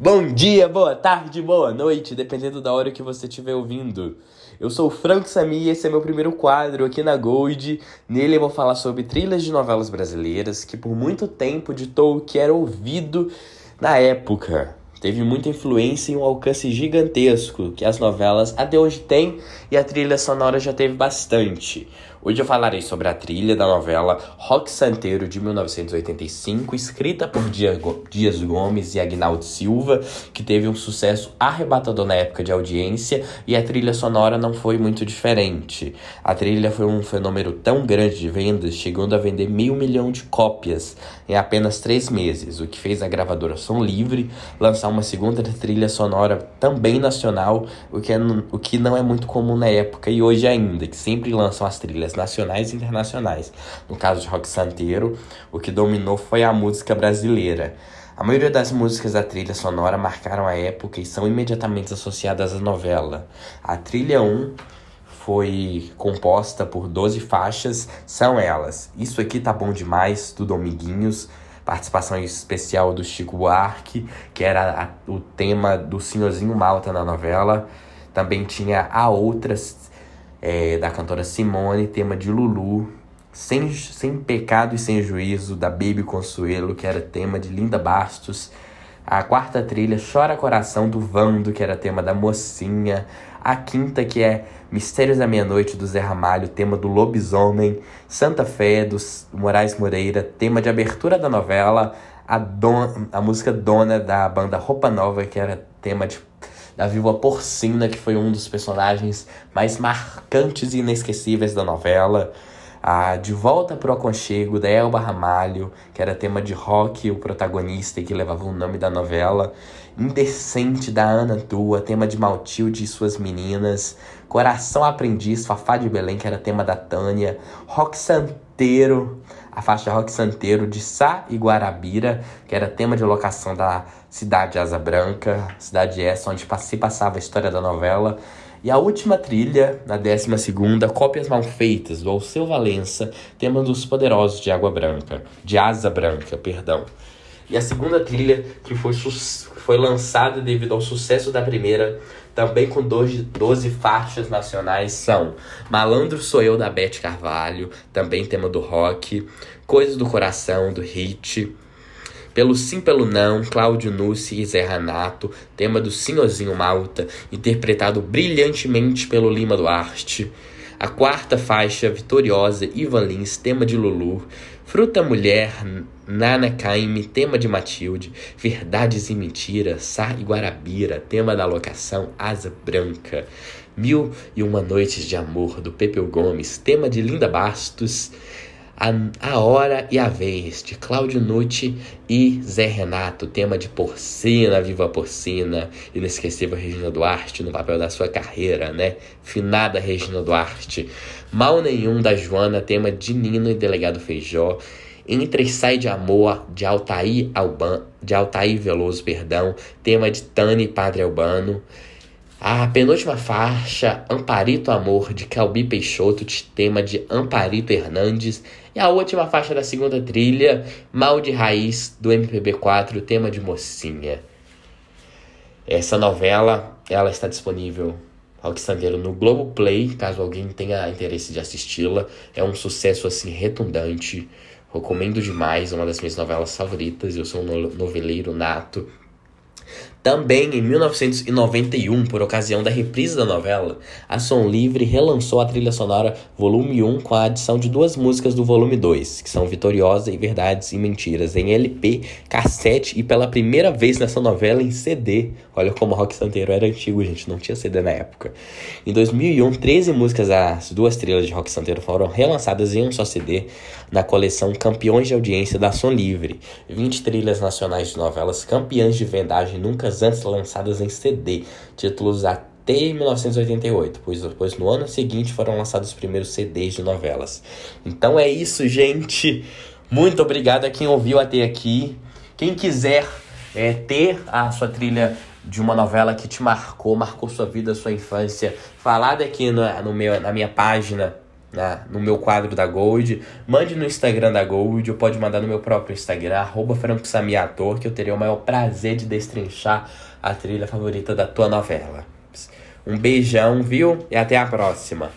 Bom dia, boa tarde, boa noite, dependendo da hora que você estiver ouvindo. Eu sou o Franco Sami e esse é meu primeiro quadro aqui na Gold. Nele eu vou falar sobre trilhas de novelas brasileiras que por muito tempo ditou o que era ouvido na época. Teve muita influência e um alcance gigantesco que as novelas até hoje têm e a trilha sonora já teve bastante. Hoje eu falarei sobre a trilha da novela Rock Santeiro de 1985, escrita por Dias Gomes e Agnaldo Silva, que teve um sucesso arrebatador na época de audiência, e a trilha sonora não foi muito diferente. A trilha foi um fenômeno tão grande de vendas, chegando a vender meio milhão de cópias em apenas três meses, o que fez a gravadora Som Livre lançar uma segunda trilha sonora também nacional, o que, é, o que não é muito comum na época e hoje ainda, que sempre lançam as trilhas nacionais e internacionais. No caso de Rock Santeiro, o que dominou foi a música brasileira. A maioria das músicas da trilha sonora marcaram a época e são imediatamente associadas à novela. A trilha 1 foi composta por 12 faixas, são elas Isso Aqui Tá Bom Demais, do Dominguinhos, participação especial do Chico Buarque, que era a, o tema do Senhorzinho Malta na novela. Também tinha A Outras, é, da cantora Simone, tema de Lulu, sem, sem Pecado e Sem Juízo, da Baby Consuelo, que era tema de Linda Bastos. A quarta trilha, Chora Coração, do Vando, que era tema da Mocinha. A quinta, que é Mistérios da Meia-Noite, do Zé Ramalho, tema do Lobisomem. Santa Fé, do Moraes Moreira, tema de abertura da novela. A, don, a música Dona, da banda Roupa Nova, que era tema de da viúva porcina, que foi um dos personagens mais marcantes e inesquecíveis da novela. A De Volta pro Aconchego, da Elba Ramalho, que era tema de rock, o protagonista e que levava o nome da novela. Indecente, da Ana Tua, tema de Maltilde e suas meninas. Coração Aprendiz, Fafá de Belém, que era tema da Tânia. Rock Santeiro, a faixa Rock Santeiro de Sá e Guarabira, que era tema de locação da Cidade Asa Branca, cidade essa onde se passava a história da novela. E a última trilha, na 12 Cópias Mal Feitas, do Alceu Valença, tema dos Poderosos de Água Branca, de Asa Branca, perdão. E a segunda trilha, que foi, foi lançada devido ao sucesso da primeira, também com 12, 12 faixas nacionais são Malandro Sou Eu, da Beth Carvalho, também tema do rock, Coisas do Coração, do Hit, Pelo Sim Pelo Não, Cláudio Nussi e Zé Renato, tema do Senhorzinho Malta, interpretado brilhantemente pelo Lima Duarte, a quarta faixa, Vitoriosa, Ivan Lins, tema de Lulu, Fruta Mulher, Nana Caime, tema de Matilde, Verdades e Mentiras, Sá e Guarabira, tema da locação Asa Branca, Mil e Uma Noites de Amor, do Pepeu Gomes, tema de Linda Bastos, a, a Hora e a Vez, de Cláudio Nucci e Zé Renato, tema de Porcina, Viva Porcina, inesquecível Regina Duarte no papel da sua carreira, né? Finada Regina Duarte. Mal Nenhum da Joana, tema de Nino e Delegado Feijó. Entre Sai de Amor, de Altair, Alban, de Altair Veloso, perdão, tema de Tani e Padre Albano. A penúltima faixa, Amparito Amor, de Calbi Peixoto, tema de Amparito Hernandes. E a última faixa da segunda trilha, Mal de Raiz, do MPB4, tema de Mocinha. Essa novela, ela está disponível ao Sangueiro no Globoplay, caso alguém tenha interesse de assisti-la. É um sucesso, assim, retundante. Recomendo demais, uma das minhas novelas favoritas. Eu sou um noveleiro nato também em 1991, por ocasião da reprise da novela, a Som Livre relançou a trilha sonora volume 1 com a adição de duas músicas do volume 2, que são Vitoriosa e Verdades e Mentiras, em LP, cassete e pela primeira vez nessa novela em CD. Olha como o Rock Santeiro era antigo, gente, não tinha CD na época. Em 2001, 13 músicas das duas trilhas de Rock Santeiro foram relançadas em um só CD na coleção Campeões de Audiência da Som Livre. 20 trilhas nacionais de novelas campeãs de vendagem nunca antes lançadas em CD, títulos até 1988, pois, pois no ano seguinte foram lançados os primeiros CDs de novelas. Então é isso, gente. Muito obrigado a quem ouviu até aqui. Quem quiser é, ter a sua trilha de uma novela que te marcou, marcou sua vida, sua infância, falada aqui no, no meu, na minha página na, no meu quadro da Gold, mande no Instagram da Gold ou pode mandar no meu próprio Instagram, arroba que eu teria o maior prazer de destrinchar a trilha favorita da tua novela. Um beijão, viu? E até a próxima.